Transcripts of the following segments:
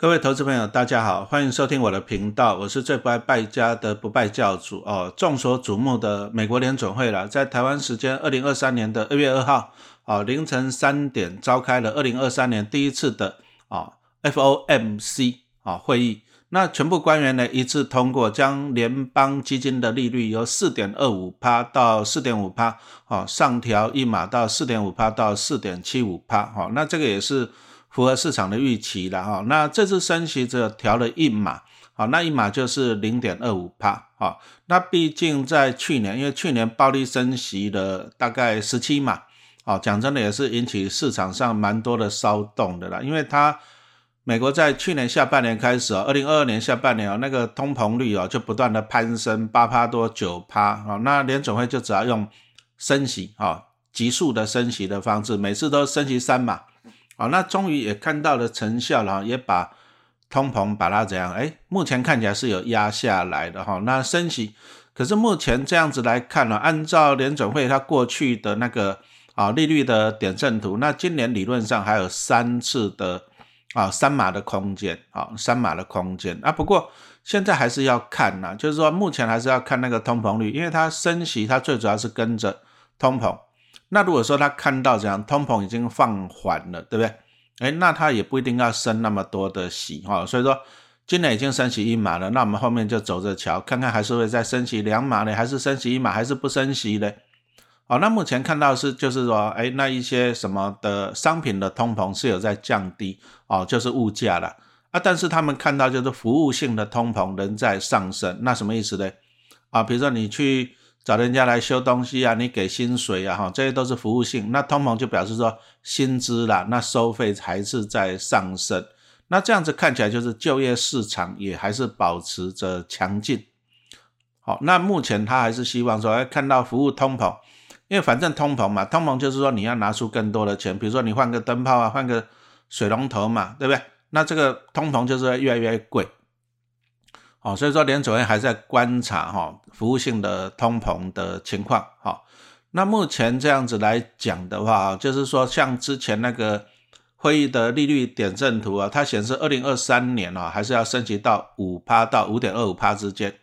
各位投资朋友，大家好，欢迎收听我的频道，我是最不爱败家的不败教主哦。众所瞩目的美国联准会了，在台湾时间二零二三年的二月二号，哦凌晨三点召开了二零二三年第一次的啊 FOMC 啊会议。那全部官员呢一致通过，将联邦基金的利率由四点二五趴到四点五趴，哦上调一码到四点五趴到四点七五趴，哈，那这个也是。符合市场的预期了哈，那这次升息只有调了一码，好，那一码就是零点二五帕，好，那毕竟在去年，因为去年暴力升息了大概十七码，好，讲真的也是引起市场上蛮多的骚动的啦，因为它美国在去年下半年开始哦，二零二二年下半年啊，那个通膨率啊就不断的攀升，八趴多九趴，啊，那联总会就只要用升息啊，急速的升息的方式，每次都升息三码。好，那终于也看到了成效了，也把通膨把它怎样？哎，目前看起来是有压下来的哈。那升息，可是目前这样子来看呢，按照联准会它过去的那个啊利率的点阵图，那今年理论上还有三次的啊三码的空间，啊三码的空间啊。不过现在还是要看呐，就是说目前还是要看那个通膨率，因为它升息，它最主要是跟着通膨。那如果说他看到这样通膨已经放缓了，对不对？哎，那他也不一定要升那么多的息哈。所以说今年已经升息一码了，那我们后面就走着瞧，看看还是会再升息两码呢，还是升息一码，还是不升息呢？好，那目前看到是就是说，哎，那一些什么的商品的通膨是有在降低哦，就是物价了啊。但是他们看到就是服务性的通膨仍在上升，那什么意思呢？啊，比如说你去。找人家来修东西啊，你给薪水啊，哈，这些都是服务性。那通膨就表示说薪资啦，那收费还是在上升。那这样子看起来就是就业市场也还是保持着强劲。好，那目前他还是希望说，哎，看到服务通膨，因为反正通膨嘛，通膨就是说你要拿出更多的钱，比如说你换个灯泡啊，换个水龙头嘛，对不对？那这个通膨就是越来越贵。哦，所以说联储会还在观察哈服务性的通膨的情况。好，那目前这样子来讲的话，就是说像之前那个会议的利率点阵图啊，它显示二零二三年啊还是要升级到五趴到五点二五趴之间。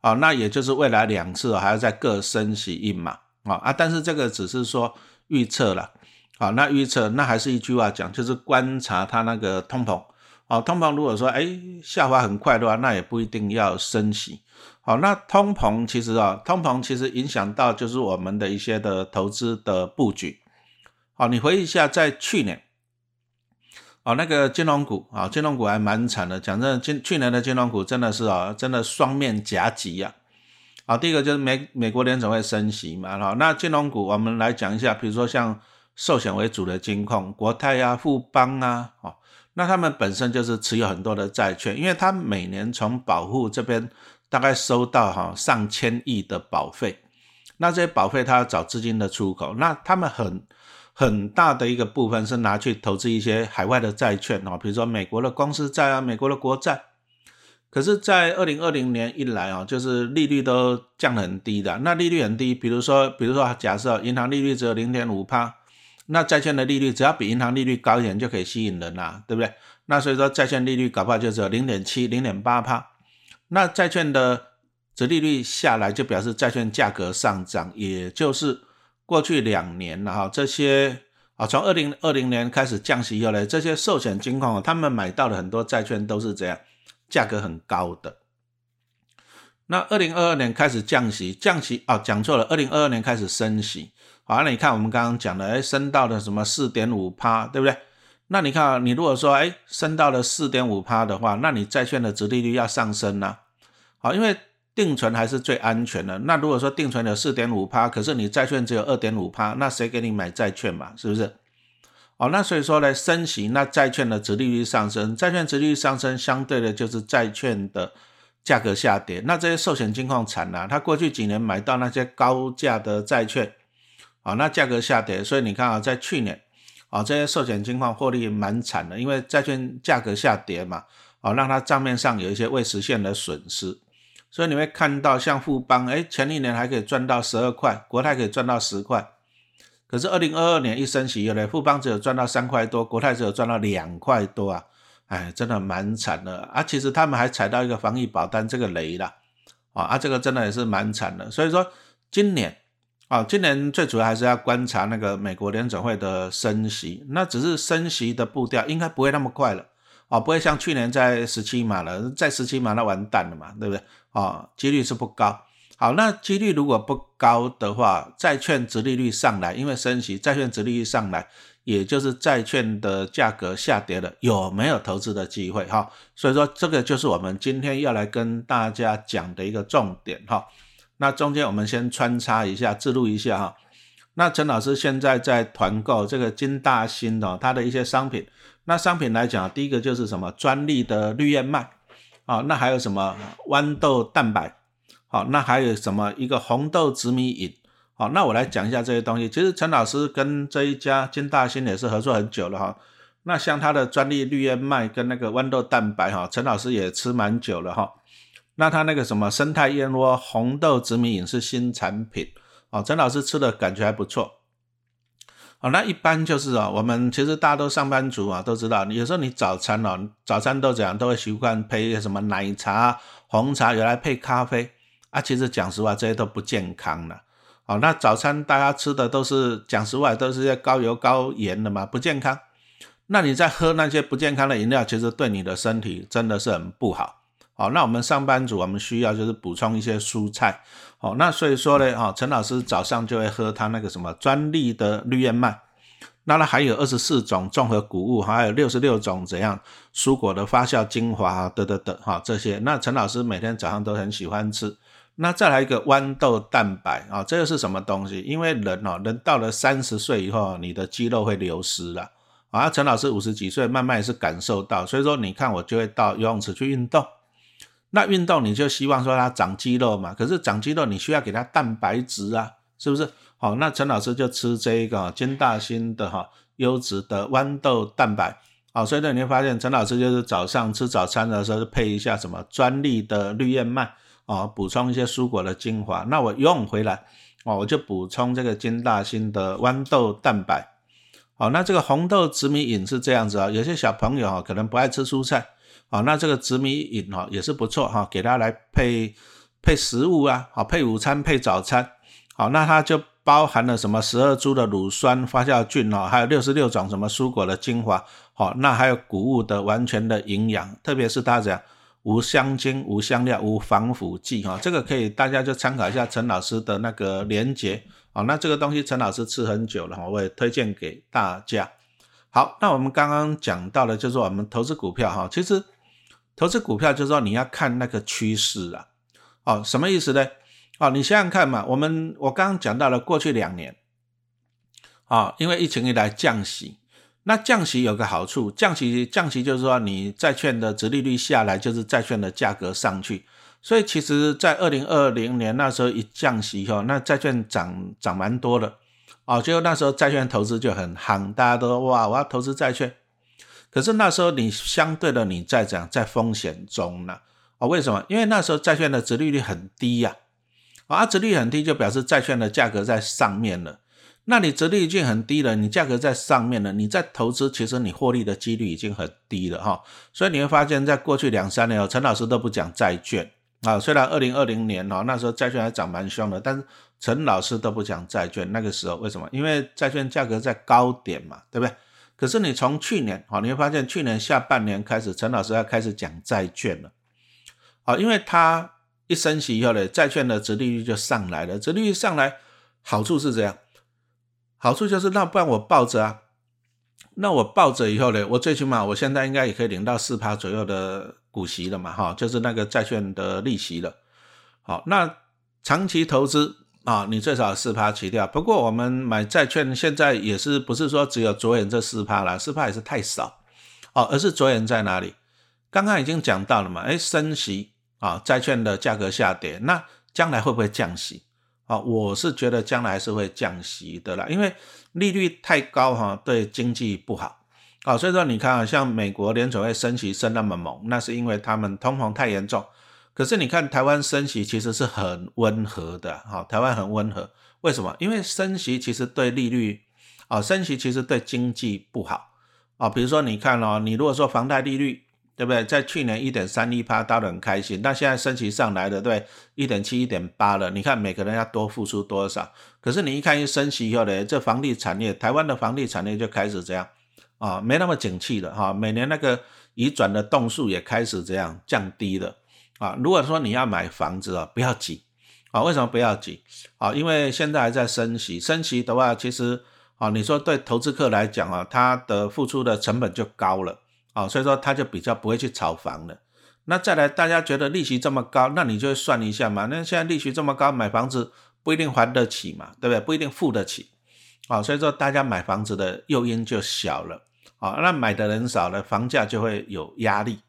哦，那也就是未来两次还要再各升息一码。啊啊，但是这个只是说预测了。好，那预测那还是一句话讲，就是观察它那个通膨。好，通膨如果说哎下滑很快的话，那也不一定要升息。好，那通膨其实啊，通膨其实影响到就是我们的一些的投资的布局。好，你回忆一下，在去年，哦那个金融股啊，金融股还蛮惨的。讲真，今去年的金融股真的是啊，真的双面夹击呀。好，第一个就是美美国联总会升息嘛。好，那金融股我们来讲一下，比如说像寿险为主的金控，国泰啊、富邦啊，哦。那他们本身就是持有很多的债券，因为他每年从保护这边大概收到哈上千亿的保费，那这些保费他要找资金的出口，那他们很很大的一个部分是拿去投资一些海外的债券哦，比如说美国的公司债啊，美国的国债。可是，在二零二零年一来啊，就是利率都降得很低的，那利率很低，比如说比如说假设银行利率只有零点五帕。那债券的利率只要比银行利率高一点就可以吸引人啦，对不对？那所以说债券利率搞不好就只有零点七、零点八帕。那债券的折利率下来，就表示债券价格上涨，也就是过去两年了哈。这些啊，从二零二零年开始降息以后呢，这些寿险金控他们买到的很多债券都是这样，价格很高的。那二零二二年开始降息，降息啊，讲错了，二零二二年开始升息。好，那你看我们刚刚讲的，哎，升到了什么四点五趴，对不对？那你看，你如果说，哎，升到了四点五趴的话，那你债券的值利率要上升呢？好，因为定存还是最安全的。那如果说定存有四点五趴，可是你债券只有二点五趴，那谁给你买债券嘛？是不是？哦，那所以说呢，升息，那债券的值利率上升，债券值利率上升，相对的就是债券的价格下跌。那这些寿险金矿惨了，他过去几年买到那些高价的债券。啊，那价格下跌，所以你看啊，在去年，啊这些寿险金矿获利蛮惨的，因为债券价格下跌嘛，啊让它账面上有一些未实现的损失，所以你会看到像富邦，哎前一年还可以赚到十二块，国泰可以赚到十块，可是二零二二年一升息以后呢，富邦只有赚到三块多，国泰只有赚到两块多啊，哎，真的蛮惨的啊。其实他们还踩到一个防疫保单这个雷了啊，啊，这个真的也是蛮惨的。所以说今年啊，今年最主要还是要观察那个美国联准会的升息，那只是升息的步调应该不会那么快了啊，不会像去年在十七码了，在十七码那完蛋了嘛，对不对啊？几率是不高。好，那几率如果不高的话，债券值利率上来，因为升息，债券值利率上来，也就是债券的价格下跌了，有没有投资的机会？哈，所以说这个就是我们今天要来跟大家讲的一个重点哈。那中间我们先穿插一下，记录一下哈。那陈老师现在在团购这个金大新的它的一些商品，那商品来讲，第一个就是什么专利的绿燕麦啊，那还有什么豌豆蛋白。好，那还有什么一个红豆紫米饮？好，那我来讲一下这些东西。其实陈老师跟这一家金大新也是合作很久了哈。那像他的专利绿燕麦跟那个豌豆蛋白哈，陈老师也吃蛮久了哈。那他那个什么生态燕窝红豆紫米饮是新产品，哦，陈老师吃的感觉还不错。哦，那一般就是啊，我们其实大家都上班族啊，都知道，有时候你早餐哦，早餐都怎样，都会习惯配一个什么奶茶、红茶，原来配咖啡。啊，其实讲实话，这些都不健康了。哦，那早餐大家吃的都是讲实话，都是些高油高盐的嘛，不健康。那你在喝那些不健康的饮料，其实对你的身体真的是很不好。好，那我们上班族，我们需要就是补充一些蔬菜。好，那所以说呢，哈，陈老师早上就会喝他那个什么专利的绿燕麦。那它还有二十四种综合谷物，还有六十六种怎样蔬果的发酵精华，等等等，哈，这些。那陈老师每天早上都很喜欢吃。那再来一个豌豆蛋白啊，这个是什么东西？因为人哦，人到了三十岁以后，你的肌肉会流失了啊。陈老师五十几岁，慢慢也是感受到，所以说你看我就会到游泳池去运动。那运动你就希望说它长肌肉嘛，可是长肌肉你需要给它蛋白质啊，是不是？好，那陈老师就吃这一个金大新的哈优质的豌豆蛋白。好，所以呢你会发现陈老师就是早上吃早餐的时候配一下什么专利的绿燕麦。啊，补充一些蔬果的精华。那我游泳回来，哦，我就补充这个金大新的豌豆蛋白。好，那这个红豆紫米饮是这样子啊。有些小朋友哈可能不爱吃蔬菜，好，那这个紫米饮哈也是不错哈，给他来配配食物啊，好配午餐配早餐。好，那它就包含了什么十二株的乳酸发酵菌哦，还有六十六种什么蔬果的精华。好，那还有谷物的完全的营养，特别是它这样。无香精、无香料、无防腐剂，哈，这个可以大家就参考一下陈老师的那个连结，啊，那这个东西陈老师吃很久了，我也推荐给大家。好，那我们刚刚讲到的，就是我们投资股票，哈，其实投资股票就是说你要看那个趋势啊，哦，什么意思呢？哦，你想想看嘛，我们我刚刚讲到了过去两年，啊，因为疫情以来降息。那降息有个好处，降息降息就是说，你债券的殖利率下来，就是债券的价格上去。所以其实，在二零二零年那时候一降息以后，那债券涨涨蛮多的哦。结果那时候债券投资就很夯，大家都哇，我要投资债券。可是那时候你相对的你在讲在风险中呢啊？为什么？因为那时候债券的殖利率很低呀，啊，殖利率很低就表示债券的价格在上面了。那你折率已经很低了，你价格在上面了，你在投资，其实你获利的几率已经很低了哈。所以你会发现在过去两三年哦，陈老师都不讲债券啊。虽然二零二零年哦，那时候债券还涨蛮凶的，但是陈老师都不讲债券。那个时候为什么？因为债券价格在高点嘛，对不对？可是你从去年哦，你会发现去年下半年开始，陈老师要开始讲债券了。好，因为他一升息以后呢，债券的折利率就上来了，折利率上来，好处是这样。好处就是，那不然我抱着啊，那我抱着以后呢，我最起码我现在应该也可以领到四趴左右的股息了嘛，哈，就是那个债券的利息了。好，那长期投资啊，你最少四趴起掉。不过我们买债券现在也是不是说只有着眼这四趴了，四趴也是太少哦，而是着眼在哪里？刚刚已经讲到了嘛，哎，升息啊，债券的价格下跌，那将来会不会降息？啊，我是觉得将来是会降息的啦，因为利率太高哈，对经济不好。啊，所以说你看啊，像美国联储会升息升那么猛，那是因为他们通膨太严重。可是你看台湾升息其实是很温和的，哈，台湾很温和。为什么？因为升息其实对利率，啊，升息其实对经济不好。啊，比如说你看哦，你如果说房贷利率，对不对？在去年一点三一趴，大家都很开心，那现在升息上来了，对，一点七、一点八了，你看每个人要多付出多少？可是你一看一升息以后呢，这房地产业，台湾的房地产业就开始这样啊，没那么景气了哈，每年那个移转的栋数也开始这样降低了啊。如果说你要买房子啊，不要急啊，为什么不要急啊？因为现在还在升息，升息的话，其实。啊，你说对投资客来讲啊，他的付出的成本就高了啊，所以说他就比较不会去炒房了。那再来，大家觉得利息这么高，那你就算一下嘛。那现在利息这么高，买房子不一定还得起嘛，对不对？不一定付得起啊，所以说大家买房子的诱因就小了啊。那买的人少了，房价就会有压力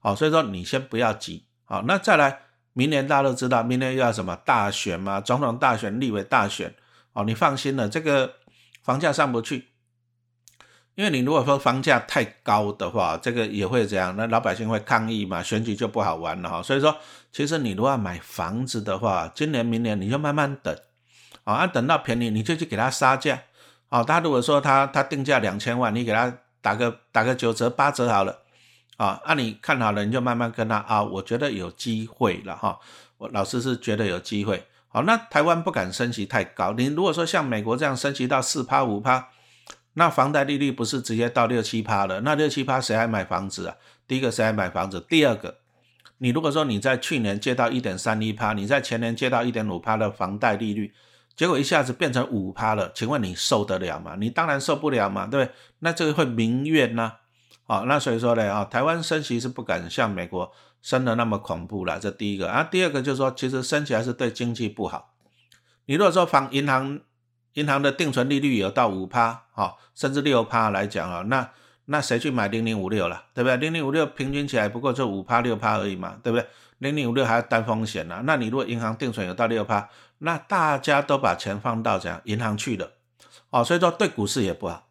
啊。所以说你先不要急好。那再来，明年大家都知道，明年又要什么大选嘛，总统大选、立委大选哦。你放心了，这个。房价上不去，因为你如果说房价太高的话，这个也会这样，那老百姓会抗议嘛，选举就不好玩了哈。所以说，其实你如果要买房子的话，今年明年你就慢慢等，啊，等到便宜你就去给他杀价，啊，他如果说他他定价两千万，你给他打个打个九折八折好了，啊，那你看好了你就慢慢跟他啊，我觉得有机会了哈，我老师是觉得有机会。好，那台湾不敢升息太高。你如果说像美国这样升息到四趴五趴，那房贷利率不是直接到六七趴了？那六七趴谁还买房子啊？第一个谁还买房子？第二个，你如果说你在去年借到一点三一趴，你在前年借到一点五趴的房贷利率，结果一下子变成五趴了，请问你受得了吗？你当然受不了嘛，对不对？那这个会民怨呢？好，那所以说呢，啊，台湾升息是不敢像美国。升的那么恐怖了，这第一个啊，第二个就是说，其实升起来是对经济不好。你如果说房银行银行的定存利率有到五趴，哈，甚至六趴来讲啊，那那谁去买零零五六了，对不对？零零五六平均起来不过就五趴六趴而已嘛，对不对？零零五六还要担风险呢。那你如果银行定存有到六趴，那大家都把钱放到怎样银行去了，哦，所以说对股市也不好。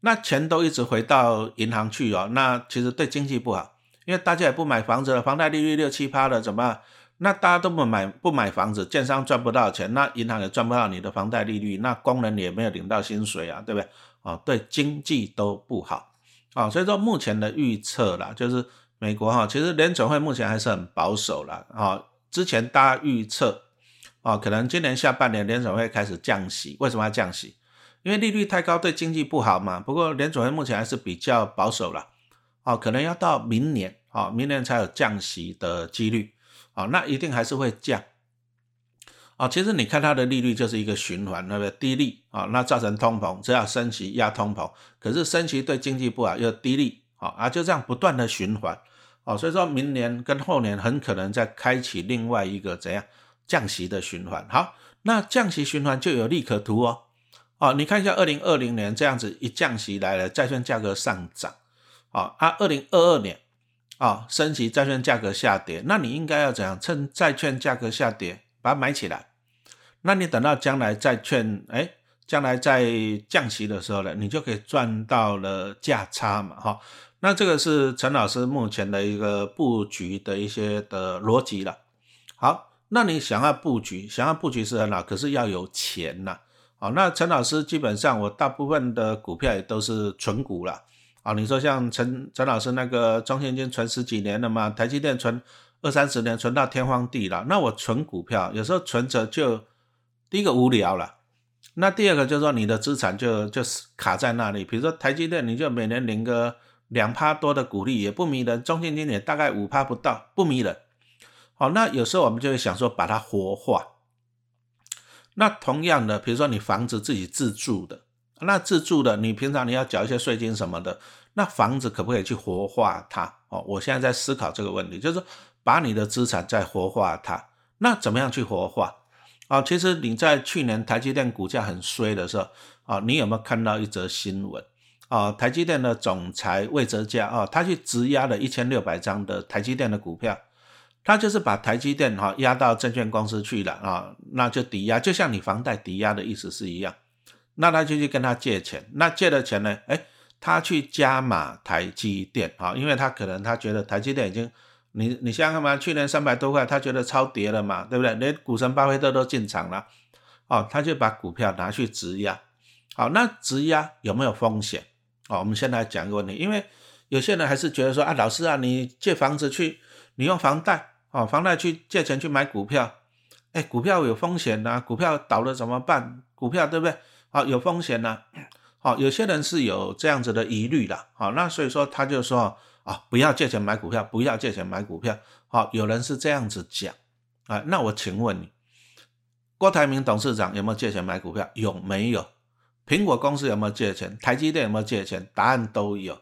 那钱都一直回到银行去哦，那其实对经济不好。因为大家也不买房子了，房贷利率六七趴了，怎么？那大家都不买不买房子，建商赚不到钱，那银行也赚不到你的房贷利率，那工人也没有领到薪水啊，对不对？哦，对经济都不好啊，所以说目前的预测啦，就是美国哈，其实联准会目前还是很保守了啊。之前大家预测啊，可能今年下半年联准会开始降息，为什么要降息？因为利率太高对经济不好嘛。不过联准会目前还是比较保守了。哦，可能要到明年，哦，明年才有降息的几率，哦，那一定还是会降，哦，其实你看它的利率就是一个循环，对不对？低利，啊，那造成通膨，只要升息压通膨，可是升息对经济不好，又低利，好啊，就这样不断的循环，哦，所以说明年跟后年很可能再开启另外一个怎样降息的循环。好，那降息循环就有利可图哦，哦，你看一下二零二零年这样子一降息来了，债券价格上涨。啊，啊，二零二二年啊，升息债券价格下跌，那你应该要怎样？趁债券价格下跌，把它买起来。那你等到将来债券，哎，将来在降息的时候呢，你就可以赚到了价差嘛，哈。那这个是陈老师目前的一个布局的一些的逻辑了。好，那你想要布局，想要布局是很好，可是要有钱呐。哦，那陈老师基本上我大部分的股票也都是纯股了。啊，你说像陈陈老师那个中现金存十几年了嘛，台积电存二三十年，存到天荒地老。那我存股票，有时候存着就第一个无聊了，那第二个就是说你的资产就就是卡在那里。比如说台积电，你就每年领个两趴多的股利，也不迷人；中现金也大概五趴不到，不迷人。好，那有时候我们就会想说把它活化。那同样的，比如说你房子自己自住的。那自住的，你平常你要缴一些税金什么的，那房子可不可以去活化它？哦，我现在在思考这个问题，就是把你的资产再活化它。那怎么样去活化？啊，其实你在去年台积电股价很衰的时候，啊，你有没有看到一则新闻？啊，台积电的总裁魏哲嘉啊，他去质押了一千六百张的台积电的股票，他就是把台积电哈押到证券公司去了啊，那就抵押，就像你房贷抵押的意思是一样。那他就去跟他借钱，那借的钱呢？哎，他去加码台积电啊，因为他可能他觉得台积电已经，你你想想看嘛，去年三百多块，他觉得超跌了嘛，对不对？连股神巴菲特都进场了，哦，他就把股票拿去质押。好，那质押有没有风险？哦，我们先来讲一个问题，因为有些人还是觉得说啊，老师啊，你借房子去，你用房贷哦，房贷去借钱去买股票，哎，股票有风险呐，股票倒了怎么办？股票对不对？好，有风险呐。好，有些人是有这样子的疑虑的。好，那所以说他就说啊，不要借钱买股票，不要借钱买股票。好，有人是这样子讲啊，那我请问你，郭台铭董事长有没有借钱买股票？有没有？苹果公司有没有借钱？台积电有没有借钱？答案都有。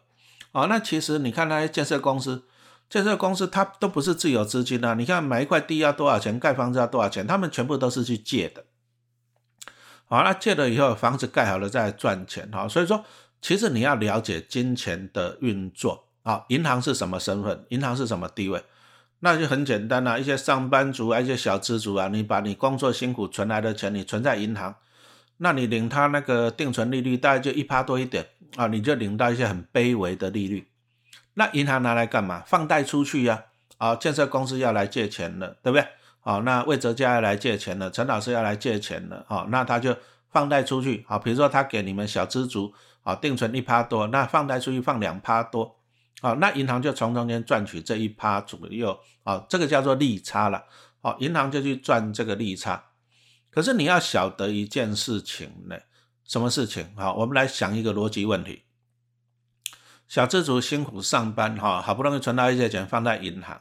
哦，那其实你看那些建设公司，建设公司它都不是自有资金啊。你看买一块地要多少钱？盖房子要多少钱？他们全部都是去借的。好，那借了以后房子盖好了再赚钱。好，所以说其实你要了解金钱的运作。啊，银行是什么身份？银行是什么地位？那就很简单啦，一些上班族啊，一些小资族啊，你把你工作辛苦存来的钱，你存在银行。那你领他那个定存利率大概就一趴多一点啊，你就领到一些很卑微的利率。那银行拿来干嘛？放贷出去呀。啊，建设公司要来借钱了，对不对？好，那魏哲家要来借钱了，陈老师要来借钱了。好，那他就放贷出去。好，比如说他给你们小资族啊定存一趴多，那放贷出去放两趴多。好，那银行就从中间赚取这一趴左右。好，这个叫做利差了。好，银行就去赚这个利差。可是你要晓得一件事情呢，什么事情？好，我们来想一个逻辑问题。小资族辛苦上班，哈，好不容易存到一些钱放在银行，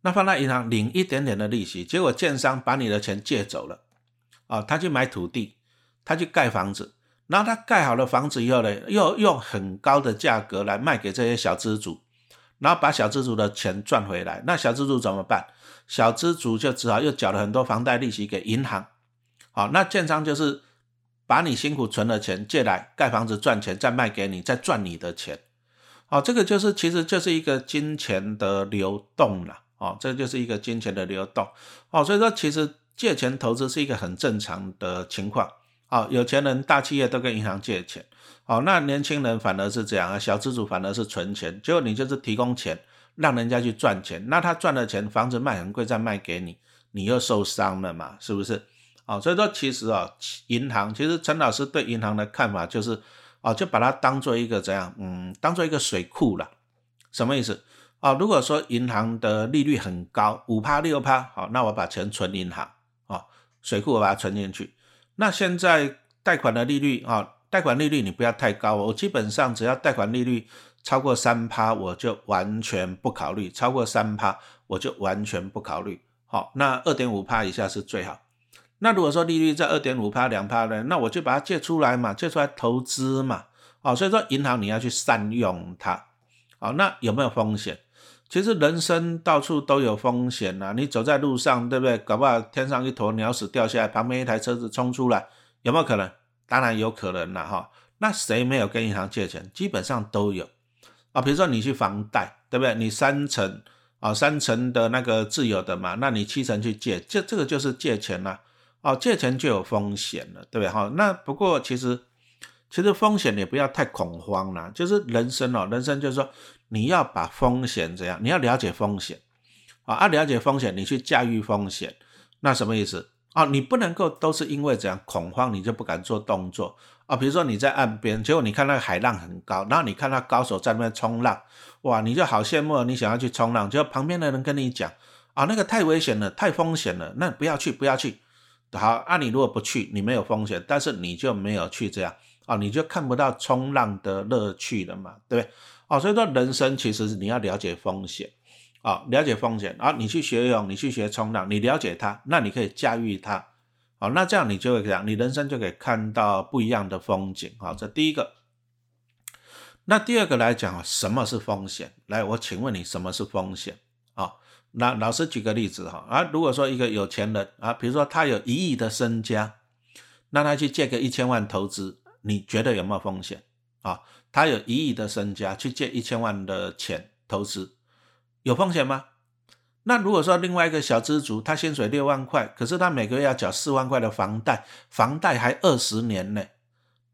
那放在银行领一点点的利息，结果建商把你的钱借走了，啊，他去买土地，他去盖房子，然后他盖好了房子以后呢，又用很高的价格来卖给这些小资族，然后把小资族的钱赚回来，那小资族怎么办？小资族就只好又缴了很多房贷利息给银行。好，那建商就是把你辛苦存的钱借来盖房子赚钱，再卖给你，再赚你的钱。好，这个就是其实就是一个金钱的流动了。哦，这就是一个金钱的流动。哦，所以说其实借钱投资是一个很正常的情况。好，有钱人大企业都跟银行借钱。哦，那年轻人反而是这样啊，小资主反而是存钱，结果你就是提供钱让人家去赚钱，那他赚了钱，房子卖很贵再卖给你，你又受伤了嘛，是不是？啊，所以说其实啊，银行其实陈老师对银行的看法就是，啊，就把它当做一个怎样，嗯，当做一个水库了。什么意思？啊，如果说银行的利率很高，五趴六趴，好，那我把钱存银行，啊，水库我把它存进去。那现在贷款的利率啊，贷款利率你不要太高，我基本上只要贷款利率超过三趴，我就完全不考虑；超过三趴，我就完全不考虑。好，那二点五趴以下是最好。那如果说利率在二点五趴两趴呢，那我就把它借出来嘛，借出来投资嘛，哦，所以说银行你要去善用它，好，那有没有风险？其实人生到处都有风险呐，你走在路上，对不对？搞不好天上一坨鸟屎掉下来，旁边一台车子冲出来，有没有可能？当然有可能了哈。那谁没有跟银行借钱？基本上都有啊。比如说你去房贷，对不对？你三成啊，三成的那个自有的嘛，那你七成去借，这这个就是借钱了。哦，借钱就有风险了，对不对？哈，那不过其实其实风险也不要太恐慌啦，就是人生哦，人生就是说你要把风险怎样，你要了解风险啊，啊，了解风险，你去驾驭风险，那什么意思啊？你不能够都是因为这样恐慌，你就不敢做动作啊。比如说你在岸边，结果你看那个海浪很高，然后你看到高手在那边冲浪，哇，你就好羡慕，你想要去冲浪，结果旁边的人跟你讲啊，那个太危险了，太风险了，那不要去，不要去。好，那你如果不去，你没有风险，但是你就没有去这样啊，你就看不到冲浪的乐趣了嘛，对不对？哦，所以说人生其实你要了解风险啊，了解风险啊，你去学游泳，你去学冲浪，你了解它，那你可以驾驭它，好，那这样你就会这样，你人生就可以看到不一样的风景好，这第一个。那第二个来讲什么是风险？来，我请问你，什么是风险那老师举个例子哈啊，如果说一个有钱人啊，比如说他有一亿的身家，那他去借个一千万投资，你觉得有没有风险啊？他有一亿的身家去借一千万的钱投资，有风险吗？那如果说另外一个小资族，他薪水六万块，可是他每个月要缴四万块的房贷，房贷还二十年呢，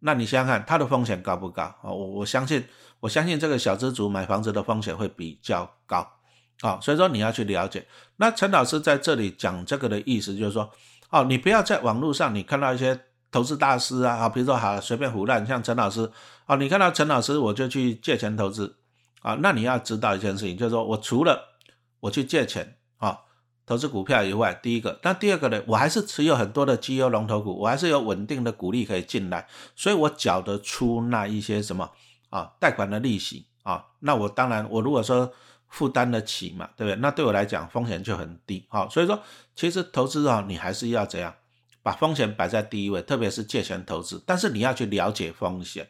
那你想想看，他的风险高不高啊？我我相信，我相信这个小资族买房子的风险会比较高。好，所以说你要去了解。那陈老师在这里讲这个的意思就是说，哦，你不要在网络上你看到一些投资大师啊，啊，比如说好随便胡乱，像陈老师啊，你看到陈老师我就去借钱投资啊，那你要知道一件事情，就是说我除了我去借钱啊投资股票以外，第一个，那第二个呢，我还是持有很多的绩优龙头股，我还是有稳定的股利可以进来，所以我缴得出那一些什么啊贷款的利息啊，那我当然我如果说负担得起嘛，对不对？那对我来讲风险就很低，好，所以说其实投资啊，你还是要怎样？把风险摆在第一位，特别是借钱投资，但是你要去了解风险。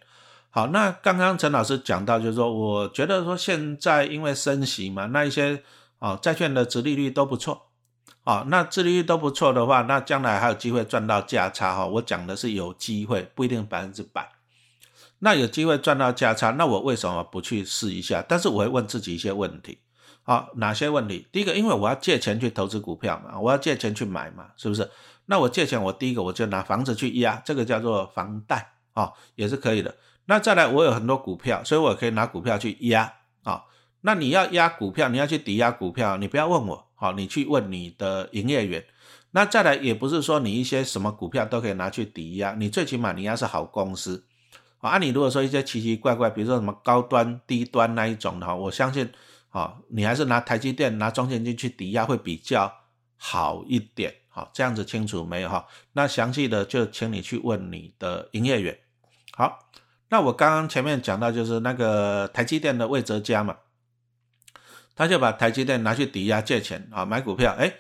好，那刚刚陈老师讲到，就是说，我觉得说现在因为升息嘛，那一些啊债券的殖利率都不错，啊，那殖利率都不错的话，那将来还有机会赚到价差哈。我讲的是有机会，不一定百分之百。那有机会赚到价差，那我为什么不去试一下？但是我会问自己一些问题，好，哪些问题？第一个，因为我要借钱去投资股票嘛，我要借钱去买嘛，是不是？那我借钱，我第一个我就拿房子去押，这个叫做房贷啊，也是可以的。那再来，我有很多股票，所以我可以拿股票去押啊。那你要押股票，你要去抵押股票，你不要问我，好，你去问你的营业员。那再来，也不是说你一些什么股票都可以拿去抵押，你最起码你要是好公司啊。你如果说一些奇奇怪怪，比如说什么高端、低端那一种的，我相信啊，你还是拿台积电、拿中现金去抵押会比较好一点。好，这样子清楚没有哈？那详细的就请你去问你的营业员。好，那我刚刚前面讲到就是那个台积电的魏哲家嘛，他就把台积电拿去抵押借钱啊买股票。哎，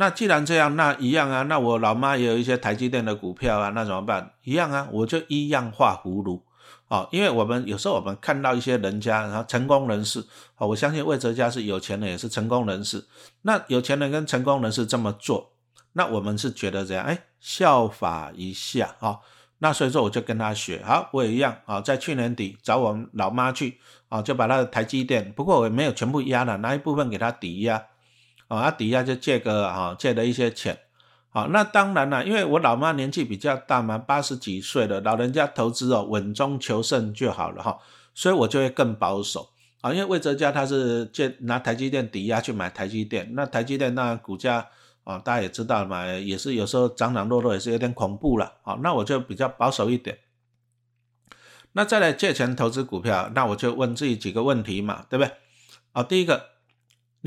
那既然这样，那一样啊。那我老妈也有一些台积电的股票啊，那怎么办？一样啊，我就一样画葫芦。哦，因为我们有时候我们看到一些人家，然后成功人士，哦，我相信魏哲家是有钱人，也是成功人士。那有钱人跟成功人士这么做。那我们是觉得这样，哎，效法一下啊。那所以说我就跟他学，好，我也一样啊。在去年底找我们老妈去啊，就把他的台积电，不过我没有全部压了，拿一部分给他抵押啊，他抵押就借个啊，借了一些钱。好，那当然了，因为我老妈年纪比较大嘛，八十几岁了，老人家投资哦，稳中求胜就好了哈。所以我就会更保守啊，因为魏哲家他是借拿台积电抵押去买台积电，那台积电那股价。啊，大家也知道嘛，也是有时候涨涨落落，也是有点恐怖了。啊，那我就比较保守一点。那再来借钱投资股票，那我就问自己几个问题嘛，对不对？啊，第一个，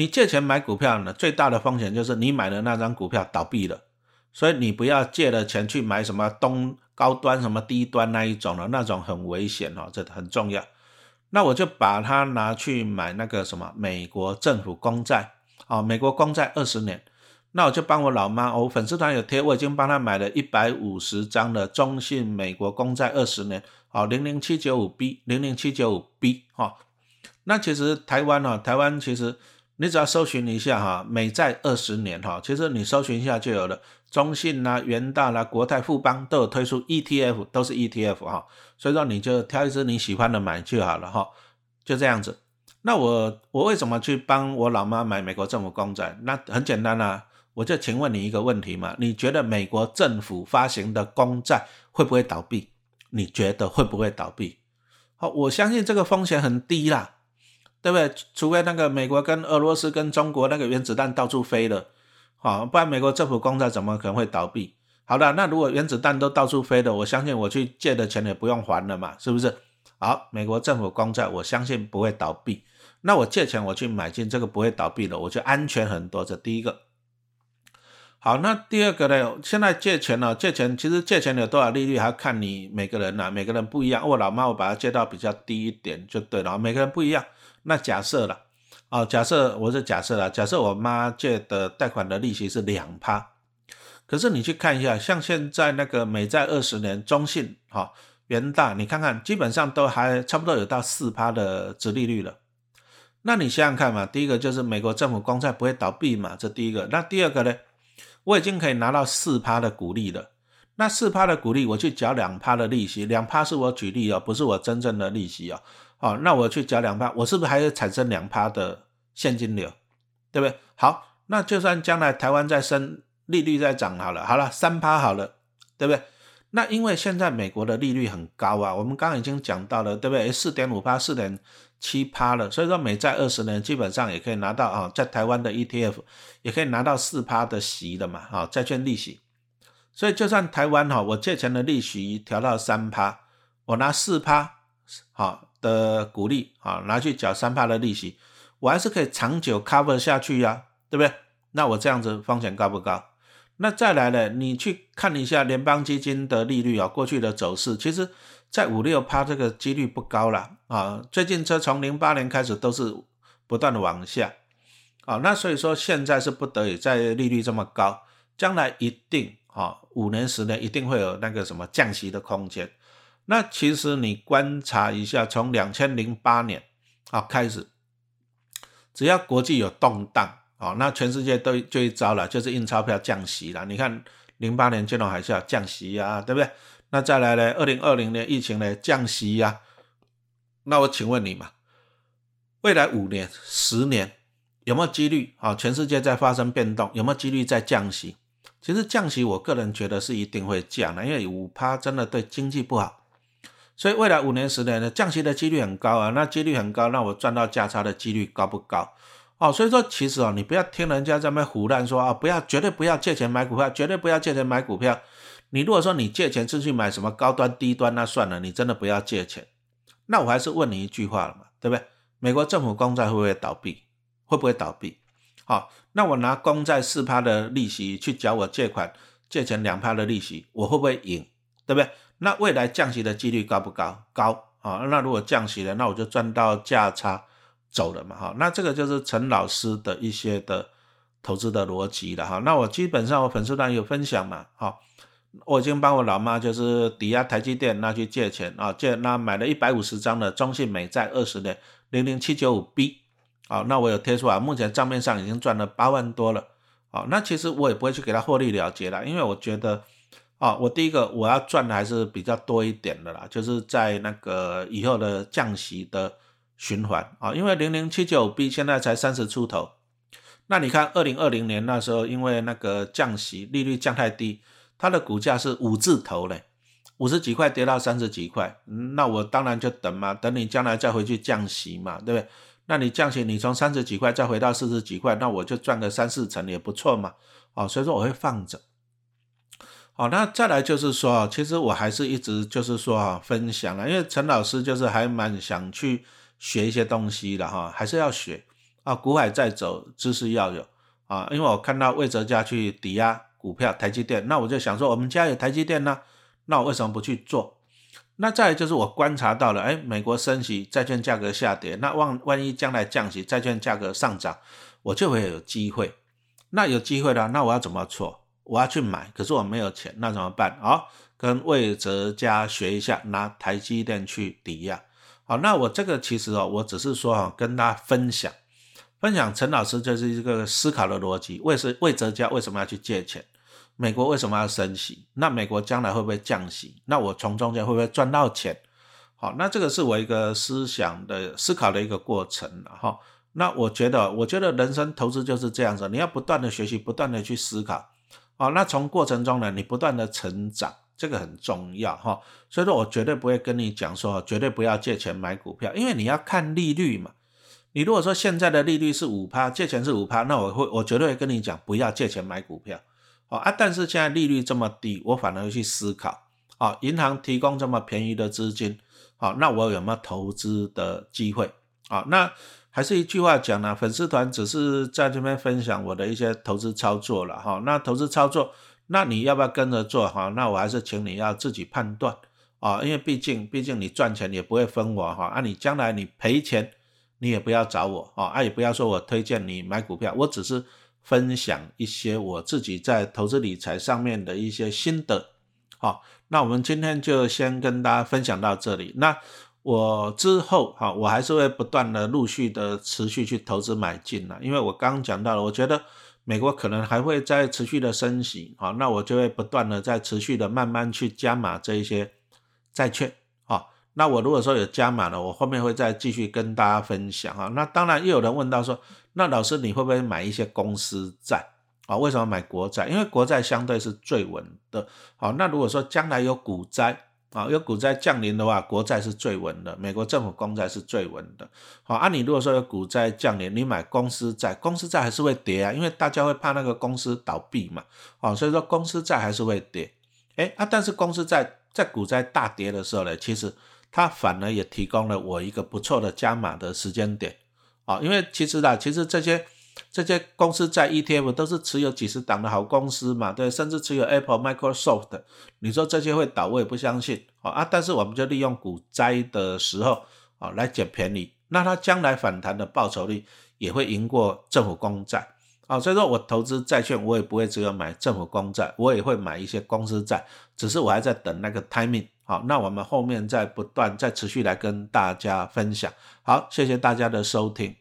你借钱买股票呢，最大的风险就是你买的那张股票倒闭了，所以你不要借了钱去买什么东高端、什么低端那一种了，那种很危险哦，这很重要。那我就把它拿去买那个什么美国政府公债，啊，美国公债二十年。那我就帮我老妈，我粉丝团有贴，我已经帮她买了一百五十张的中信美国公债二十年，好零零七九五 B 零零七九五 B 哈。那其实台湾呢，台湾其实你只要搜寻一下哈，美债二十年哈，其实你搜寻一下就有了，中信啦、元大啦、国泰富邦都有推出 ETF，都是 ETF 哈，所以说你就挑一只你喜欢的买就好了哈，就这样子。那我我为什么去帮我老妈买美国政府公债？那很简单啦。我就请问你一个问题嘛？你觉得美国政府发行的公债会不会倒闭？你觉得会不会倒闭？好，我相信这个风险很低啦，对不对？除非那个美国跟俄罗斯跟中国那个原子弹到处飞了，好，不然美国政府公债怎么可能会倒闭？好的，那如果原子弹都到处飞的，我相信我去借的钱也不用还了嘛，是不是？好，美国政府公债我相信不会倒闭，那我借钱我去买进这个不会倒闭的，我就安全很多。这第一个。好，那第二个呢？现在借钱呢？借钱其实借钱有多少利率，还要看你每个人呐，每个人不一样。我老妈我把它借到比较低一点就对了，每个人不一样。那假设了，啊，假设我是假设了，假设我妈借的贷款的利息是两趴，可是你去看一下，像现在那个美债二十年，中信、哈、元大，你看看，基本上都还差不多有到四趴的值利率了。那你想想看嘛，第一个就是美国政府公债不会倒闭嘛，这第一个。那第二个呢？我已经可以拿到四趴的股利了，那四趴的股利，我去缴两趴的利息，两趴是我举例哦，不是我真正的利息哦。好，那我去缴两趴，我是不是还会产生两趴的现金流？对不对？好，那就算将来台湾再升利率再涨好了，好了，三趴好了，对不对？那因为现在美国的利率很高啊，我们刚刚已经讲到了，对不对？四点五趴，四点。七趴了，所以说美债二十年基本上也可以拿到啊，在台湾的 ETF 也可以拿到四趴的息的嘛，啊，债券利息。所以就算台湾哈，我借钱的利息调到三趴，我拿四趴好的股利啊，拿去缴三趴的利息，我还是可以长久 cover 下去呀，对不对？那我这样子风险高不高？那再来呢？你去看一下联邦基金的利率啊，过去的走势，其实在五六趴这个几率不高了啊。最近这从零八年开始都是不断的往下啊。那所以说现在是不得已，在利率这么高，将来一定啊五年十年一定会有那个什么降息的空间。那其实你观察一下，从两千零八年啊开始，只要国际有动荡。啊，那全世界都就一招了，就是印钞票降息了。你看零八年金融海啸降息呀，对不对？那再来呢？二零二零年疫情呢降息呀。那我请问你嘛，未来五年、十年有没有几率？啊，全世界在发生变动，有没有几率在降息？其实降息，我个人觉得是一定会降的，因为五趴真的对经济不好。所以未来五年、十年呢，降息的几率很高啊。那几率很高，那我赚到价差的几率高不高？哦，所以说其实哦，你不要听人家在那胡乱说啊，不要绝对不要借钱买股票，绝对不要借钱买股票。你如果说你借钱是去买什么高端低端，那算了，你真的不要借钱。那我还是问你一句话了嘛，对不对？美国政府公债会不会倒闭？会不会倒闭？好，那我拿公债四趴的利息去缴我借款借钱两趴的利息，我会不会赢？对不对？那未来降息的几率高不高？高啊。那如果降息了，那我就赚到价差。走了嘛哈，那这个就是陈老师的一些的投资的逻辑了哈。那我基本上我粉丝团有分享嘛，好，我已经帮我老妈就是抵押台积电那去借钱啊，借那买了一百五十张的中信美债二十年零零七九五 B，啊，那我有贴出来，目前账面上已经赚了八万多了，啊，那其实我也不会去给他获利了结了，因为我觉得啊，我第一个我要赚的还是比较多一点的啦，就是在那个以后的降息的。循环啊，因为零零七九 B 现在才三十出头，那你看二零二零年那时候，因为那个降息，利率降太低，它的股价是五字头嘞，五十几块跌到三十几块，那我当然就等嘛，等你将来再回去降息嘛，对不对？那你降息，你从三十几块再回到四十几块，那我就赚个三四成也不错嘛，哦，所以说我会放着。好，那再来就是说，其实我还是一直就是说啊，分享了，因为陈老师就是还蛮想去。学一些东西的哈，还是要学啊。股海在走，知识要有啊。因为我看到魏哲家去抵押股票台积电，那我就想说，我们家有台积电呢，那我为什么不去做？那再就是我观察到了，哎，美国升息，债券价格下跌，那万万一将来降息，债券价格上涨，我就会有机会。那有机会了，那我要怎么做？我要去买，可是我没有钱，那怎么办？好，跟魏哲家学一下，拿台积电去抵押。好，那我这个其实哦，我只是说哈，跟大家分享，分享陈老师就是一个思考的逻辑。为是魏哲家为什么要去借钱？美国为什么要升息？那美国将来会不会降息？那我从中间会不会赚到钱？好，那这个是我一个思想的思考的一个过程了哈。那我觉得，我觉得人生投资就是这样子，你要不断的学习，不断的去思考。好，那从过程中呢，你不断的成长。这个很重要哈，所以说我绝对不会跟你讲说绝对不要借钱买股票，因为你要看利率嘛。你如果说现在的利率是五趴，借钱是五趴，那我会我绝对会跟你讲不要借钱买股票，哦啊，但是现在利率这么低，我反而去思考，啊，银行提供这么便宜的资金，好，那我有没有投资的机会？啊，那还是一句话讲呢，粉丝团只是在这边分享我的一些投资操作了哈，那投资操作。那你要不要跟着做哈？那我还是请你要自己判断啊，因为毕竟毕竟你赚钱也不会分我哈，啊你将来你赔钱你也不要找我啊，啊也不要说我推荐你买股票，我只是分享一些我自己在投资理财上面的一些心得。好，那我们今天就先跟大家分享到这里。那我之后哈，我还是会不断的陆续的持续去投资买进了，因为我刚刚讲到了，我觉得。美国可能还会再持续的升息，啊，那我就会不断的在持续的慢慢去加码这一些债券，啊，那我如果说有加码了，我后面会再继续跟大家分享，啊，那当然又有人问到说，那老师你会不会买一些公司债，啊，为什么买国债？因为国债相对是最稳的，好，那如果说将来有股灾，啊，有股灾降临的话，国债是最稳的，美国政府公债是最稳的。好，啊，你如果说有股灾降临，你买公司债，公司债还是会跌啊，因为大家会怕那个公司倒闭嘛。哦，所以说公司债还是会跌。哎啊，但是公司债在股灾大跌的时候呢，其实它反而也提供了我一个不错的加码的时间点。啊，因为其实啦，其实这些。这些公司在 ETF 都是持有几十档的好公司嘛，对，甚至持有 Apple、Microsoft，你说这些会倒，我也不相信啊。但是我们就利用股灾的时候啊来捡便宜，那它将来反弹的报酬率也会赢过政府公债啊。所以说我投资债券，我也不会只有买政府公债，我也会买一些公司债，只是我还在等那个 timing。好，那我们后面再不断再持续来跟大家分享。好，谢谢大家的收听。